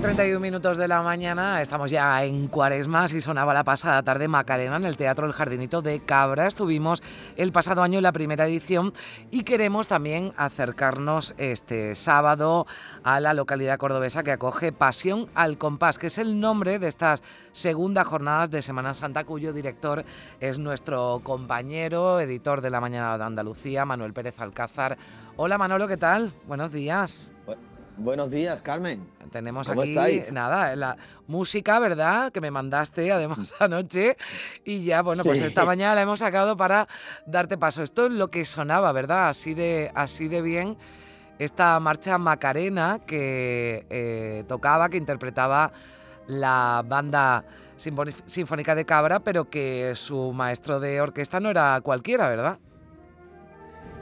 31 minutos de la mañana, estamos ya en Cuaresma y sonaba la pasada tarde Macarena en el Teatro El Jardinito de Cabra. Estuvimos el pasado año en la primera edición y queremos también acercarnos este sábado a la localidad cordobesa que acoge Pasión al Compás, que es el nombre de estas segundas jornadas de Semana Santa, cuyo director es nuestro compañero, editor de La Mañana de Andalucía, Manuel Pérez Alcázar. Hola Manolo, ¿qué tal? Buenos días. Buenos días, Carmen. Tenemos aquí, nada, la música, ¿verdad? Que me mandaste además anoche. Y ya, bueno, pues esta mañana la hemos sacado para darte paso. Esto es lo que sonaba, ¿verdad? Así de, así de bien. Esta marcha Macarena que eh, tocaba, que interpretaba la banda sinfónica de Cabra, pero que su maestro de orquesta no era cualquiera, ¿verdad?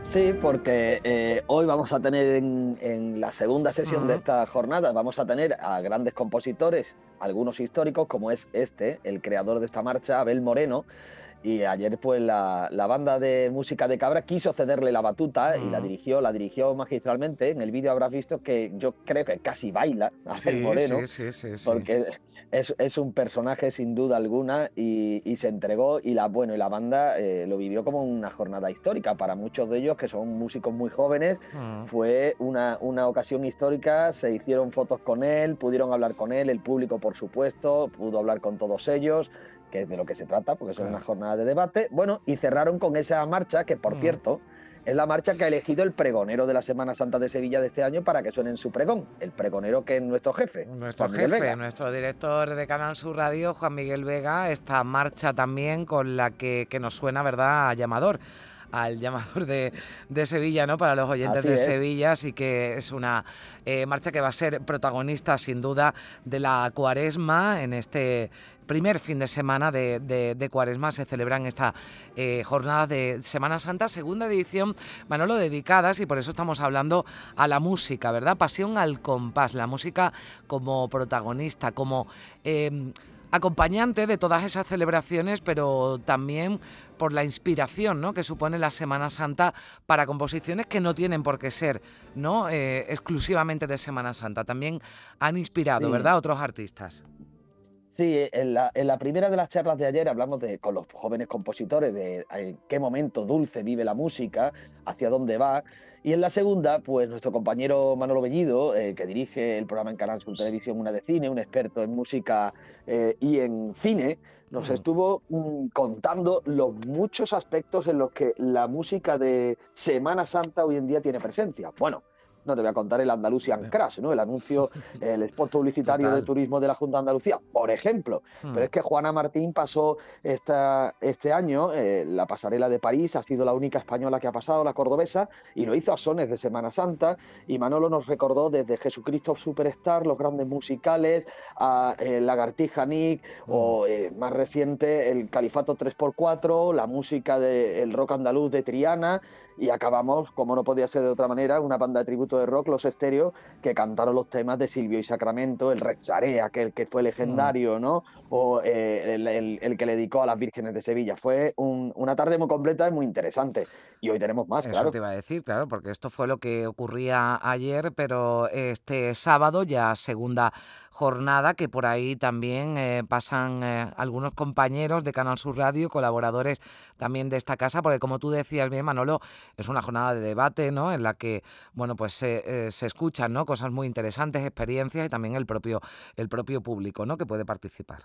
Sí, porque eh, hoy vamos a tener en, la segunda sesión de esta jornada, vamos a tener a grandes compositores, algunos históricos, como es este, el creador de esta marcha, Abel Moreno, y ayer, pues, la, banda de música de Cabra quiso cederle la batuta y la dirigió, la dirigió magistralmente. En el vídeo habrás visto que yo creo que casi baila a sí, Moreno. Sí, sí, porque es, un personaje sin duda alguna y, se entregó. Y la, bueno, y la banda eh, lo vivió como una jornada histórica. Para muchos de ellos, que son músicos muy jóvenes, fue una, una ocasión histórica. Se hicieron fotos con él, pudieron hablar con él, el público, por supuesto, pudo hablar con todos ellos que es de lo que se trata, porque es una jornada de debate. Bueno, y cerraron con esa marcha, que por mm. cierto, es la marcha que ha elegido el pregonero de la Semana Santa de Sevilla de este año para que suene en su pregón. El pregonero que es nuestro jefe. Nuestro jefe, nuestro director de Canal Sur Radio, Juan Miguel Vega, esta marcha también con la que, que nos suena, ¿verdad?, a llamador al llamador de, Sevilla, ¿no? Para los oyentes de Sevilla, así que es una eh, marcha que va a ser protagonista, sin duda, de la cuaresma en este primer fin de semana de, Cuaresma se celebran esta eh, jornada de Semana Santa, segunda edición, Manolo, dedicadas, y por eso estamos hablando a la música, ¿verdad? Pasión al compás, la música como protagonista, como eh, acompañante de todas esas celebraciones, pero también por la inspiración ¿no? que supone la Semana Santa para composiciones que no tienen por qué ser ¿no? Eh, exclusivamente de Semana Santa. También han inspirado, ¿verdad?, otros artistas. Sí, en la, en la, primera de las charlas de ayer hablamos de, con los jóvenes compositores de en qué momento dulce vive la música, hacia dónde va. Y en la segunda, pues nuestro compañero Manolo Bellido, eh, que dirige el programa en Canal Sur Televisión Una de Cine, un experto en música eh, y en cine, nos estuvo mm, contando los muchos aspectos en los que la música de Semana Santa hoy en día tiene presencia. Bueno, no te voy a contar el Andalusian Crash, ¿no? El anuncio, el spot publicitario de turismo de la Junta de Andalucía, por ejemplo. Hmm. Pero es que Juana Martín pasó esta, este año, eh, la pasarela de París, ha sido la única española que ha pasado, la cordobesa, y lo hizo a sones de Semana Santa. Y Manolo nos recordó desde Jesucristo Superstar, los grandes musicales, a eh, Lagartija Nick, o hmm. eh, más reciente, el Califato 3x4, la música del rock andaluz de Triana y acabamos, como no podía ser de otra manera, una banda de tributo de rock, Los Estéreos, que cantaron los temas de Silvio y Sacramento, el Rechare, aquel que fue legendario, mm. ¿no? O eh, el, que le dedicó a las vírgenes de Sevilla. Fue una tarde muy completa y muy interesante. Y hoy tenemos más, Eso te iba a decir, claro, porque esto fue lo que ocurría ayer, pero este sábado ya segunda jornada que por ahí también eh, pasan eh, algunos compañeros de Canal Sur Radio, colaboradores también de esta casa, porque como tú decías bien, Manolo, es una jornada de debate, ¿no? En la que, bueno, pues se, eh, se escuchan, ¿no? Cosas muy interesantes, experiencias y también el propio, el propio público, ¿no? Que puede participar.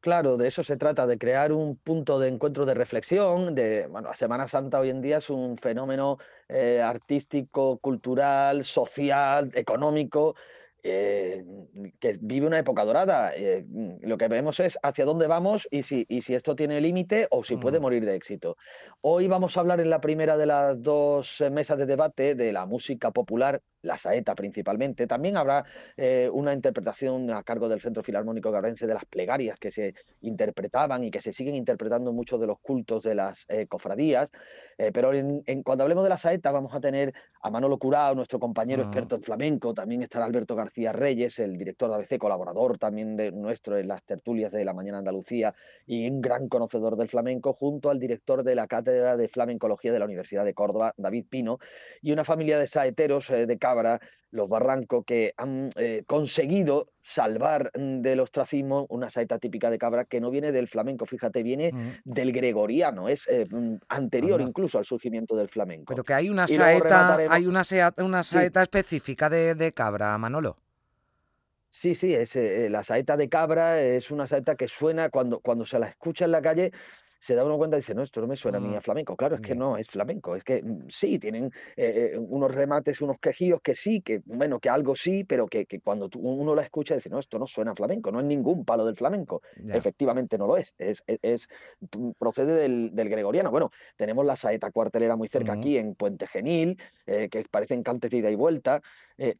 Claro, de eso se trata, de crear un punto de encuentro de reflexión. De, bueno, la Semana Santa hoy en día es un fenómeno artístico, cultural, social, económico, eh, que vive una época dorada. Eh, mm, lo que vemos es hacia dónde vamos y si, y si esto tiene límite o si puede mm. morir de éxito. Hoy vamos a hablar en la primera de las dos mesas de debate de la música popular la saeta principalmente. También habrá eh, una interpretación a cargo del Centro Filarmónico Gabrense de las plegarias que se interpretaban y que se siguen interpretando en muchos de los cultos de las eh, cofradías. Eh, pero en, cuando hablemos de la saeta vamos a tener a Manolo Curao, nuestro compañero ah. experto en flamenco, también estará Alberto García Reyes, el director de ABC, colaborador también de nuestro en las tertulias de la Mañana Andalucía y un gran conocedor del flamenco, junto al director de la Cátedra de Flamencología de la Universidad de Córdoba, David Pino, y una familia de saeteros de Cabra, los Barrancos, que han eh, conseguido salvar mm, del ostracismo una saeta típica de Cabra que no viene del flamenco, fíjate, viene del gregoriano, es eh, mm, anterior incluso al surgimiento del flamenco. Pero que hay una saeta, hay una, una saeta específica de, Cabra, Manolo. Sí, sí, es, eh, la saeta de cabra es una saeta que suena cuando, cuando se la escucha en la calle, se da uno cuenta y dice, no, esto no me suena a mí a flamenco. Claro, es que no es flamenco, es que mm, sí, tienen eh, eh, unos remates, unos quejíos que sí, que bueno, que algo sí, pero que, cuando uno la escucha dice, no, esto no suena a flamenco, no es ningún palo del flamenco. Efectivamente no lo es, es, es, mm, procede del, gregoriano. Bueno, tenemos la saeta cuartelera muy cerca aquí en Puente Genil, eh, que parecen cantes de ida y vuelta.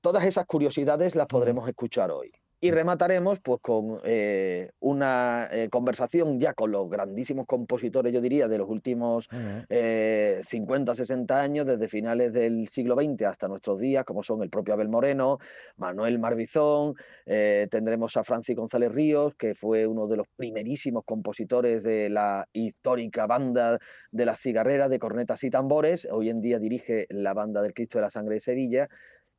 todas esas curiosidades las podremos escuchar hoy. Y remataremos pues, con eh, una eh, conversación ya con los grandísimos compositores, yo diría, de los últimos 50, 60 eh, años, desde finales del siglo XX hasta nuestros días, como son el propio Abel Moreno, Manuel Marbizón, tendremos a Francis González Ríos, que fue uno de los primerísimos compositores de la histórica banda de las cigarreras de cornetas y tambores, hoy en día dirige la banda del Cristo de la Sangre de Sevilla,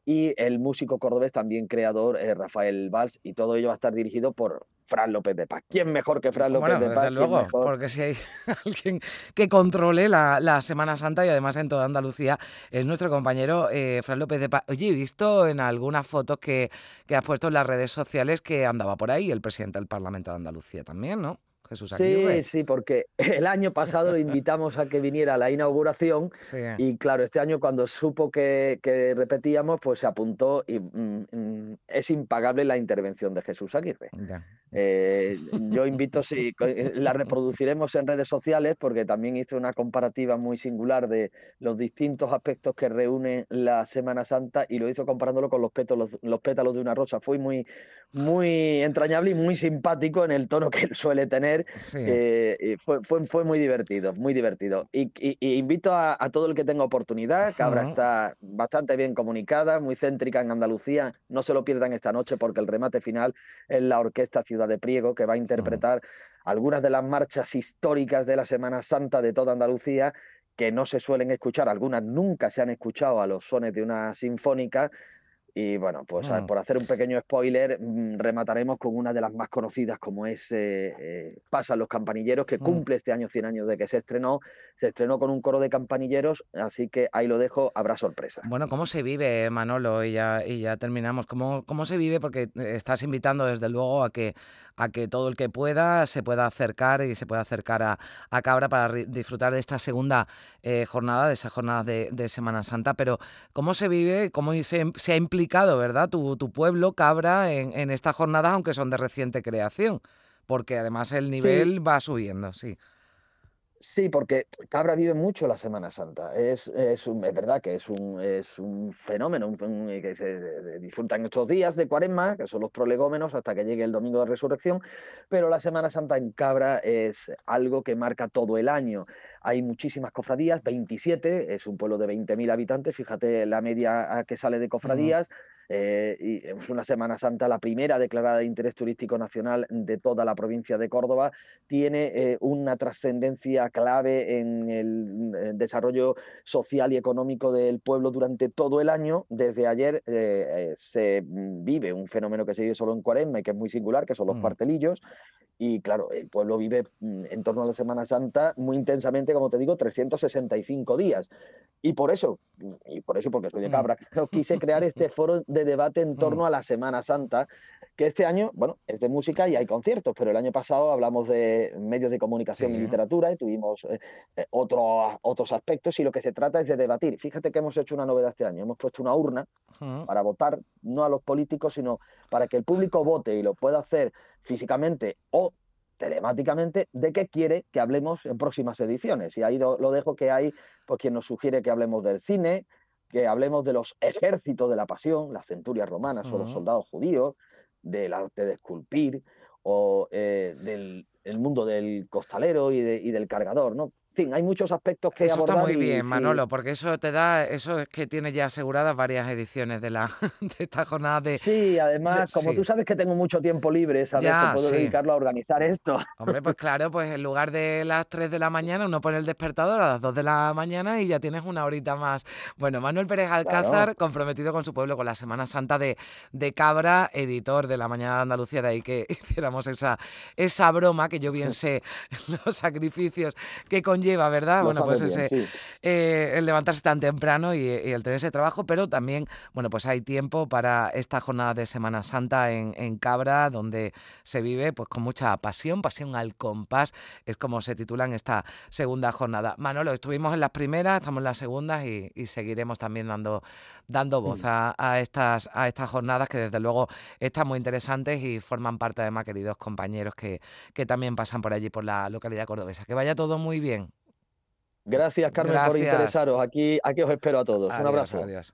y el músico cordobés también creador eh, Rafael Valls y todo ello va a estar dirigido por Fran López de Paz. ¿Quién mejor que Fran López de Paz? Desde luego, porque si hay alguien que controle la, Semana Santa y además en toda Andalucía es nuestro compañero eh, Fran López de Paz. Oye, he visto en algunas fotos que, que has puesto en las redes sociales que andaba por ahí el presidente del Parlamento de Andalucía también, ¿no? Jesús Sí, sí, porque el año pasado lo invitamos a que viniera a la inauguración y claro, este año cuando supo que, repetíamos, pues se apuntó y mm, mm, es impagable la intervención de Jesús Aguirre. Eh, yo invito, sí, eh, la reproduciremos en redes sociales porque también hice una comparativa muy singular de los distintos aspectos que reúne la Semana Santa y lo hizo comparándolo con los pétalos, los pétalos de una rosa. Fue muy, muy entrañable y muy simpático en el tono que él suele tener. Eh, fue, fue, fue, muy divertido, muy divertido. Y, invito a, todo el que tenga oportunidad, Cabra está bastante bien comunicada, muy céntrica en Andalucía. No se lo pierdan esta noche porque el remate final es la Orquesta Ciudad de Priego, que va a interpretar algunas de las marchas históricas de la Semana Santa de toda Andalucía, que no se suelen escuchar, algunas nunca se han escuchado a los sones de una sinfónica, y bueno, pues mm. por hacer un pequeño spoiler, mm, remataremos con una de las más conocidas, como es eh, eh, Pasan los campanilleros, que mm. cumple este año 100 años de que se estrenó. Se estrenó con un coro de campanilleros, así que ahí lo dejo, habrá sorpresa. Bueno, ¿cómo se vive, Manolo? Y ya, y ya terminamos. ¿Cómo, ¿Cómo se vive? Porque estás invitando desde luego a que, a que todo el que pueda se pueda acercar y se pueda acercar a, Cabra para disfrutar de esta segunda eh, jornada, de esa jornada de, Semana Santa. Pero, ¿cómo se vive? ¿Cómo se, se ha implicado? ¿Verdad? Tu, pueblo, Cabra, en, en estas jornadas, aunque son de reciente creación, porque además el nivel va subiendo, sí. Sí, porque Cabra vive mucho la Semana Santa. Es, es, verdad que es un, es un fenómeno que se disfrutan estos días de cuaresma, que son los prolegómenos, hasta que llegue el domingo de resurrección, pero la Semana Santa en Cabra es algo que marca todo el año. Hay muchísimas cofradías, 27, es un pueblo de 20.000 habitantes, fíjate la media que sale de cofradías, eh, y es una Semana Santa, la primera declarada de interés turístico nacional de toda la provincia de Córdoba, tiene eh, una trascendencia clave en el desarrollo social y económico del pueblo durante todo el año. Desde ayer eh, se vive un fenómeno que se vive solo en Cuaresma y que es muy singular, que son los mm. cuartelillos. Y claro, el pueblo vive mm, en torno a la Semana Santa muy intensamente, como te digo, 365 días. Y por eso, y por eso, porque soy de mm. Cabra, quise crear este foro de debate en torno a la Semana Santa, que este año, bueno, es de música y hay conciertos, pero el año pasado hablamos de medios de comunicación y literatura y tuvimos eh, eh, otros aspectos y lo que se trata es de debatir. Fíjate que hemos hecho una novedad este año, hemos puesto una urna para votar, no a los políticos, sino para que el público vote y lo pueda hacer físicamente o telemáticamente de qué quiere que hablemos en próximas ediciones. Y ahí lo dejo que hay pues, quien nos sugiere que hablemos del cine, que hablemos de los ejércitos de la pasión, las centurias romanas o los soldados judíos, del arte de esculpir o eh, del el mundo del costalero y, y del cargador, ¿no? Fin, hay muchos aspectos que eso abordar. Está muy bien, Manolo, porque eso te da, eso es que tiene ya aseguradas varias ediciones de la de esta jornada de. Sí, además, como tú sabes que tengo mucho tiempo libre, sabes que puedo dedicarlo a organizar esto. Hombre, pues claro, pues en lugar de las 3 de la mañana, uno pone el despertador a las 2 de la mañana y ya tienes una horita más. Bueno, Manuel Pérez Alcázar, comprometido con su pueblo, con la Semana Santa de, de Cabra, editor de la Mañana de Andalucía, de ahí que hiciéramos esa, esa broma, que yo bien sé los sacrificios que conlleva lleva, ¿verdad? bueno, pues ese, eh, el levantarse tan temprano y, el tener ese trabajo, pero también, bueno, pues hay tiempo para esta jornada de Semana Santa en, Cabra, donde se vive pues con mucha pasión, pasión al compás, es como se titula en esta segunda jornada. Manolo, estuvimos en las primeras, estamos en las segundas y, seguiremos también dando, dando voz mm. a, estas, a estas jornadas que desde luego están muy interesantes y forman parte además, queridos compañeros, que, que también pasan por allí, por la localidad cordobesa. Que vaya todo muy bien. Gracias, Carmen, por interesaros. Aquí, aquí os espero a todos. Un abrazo. Adiós.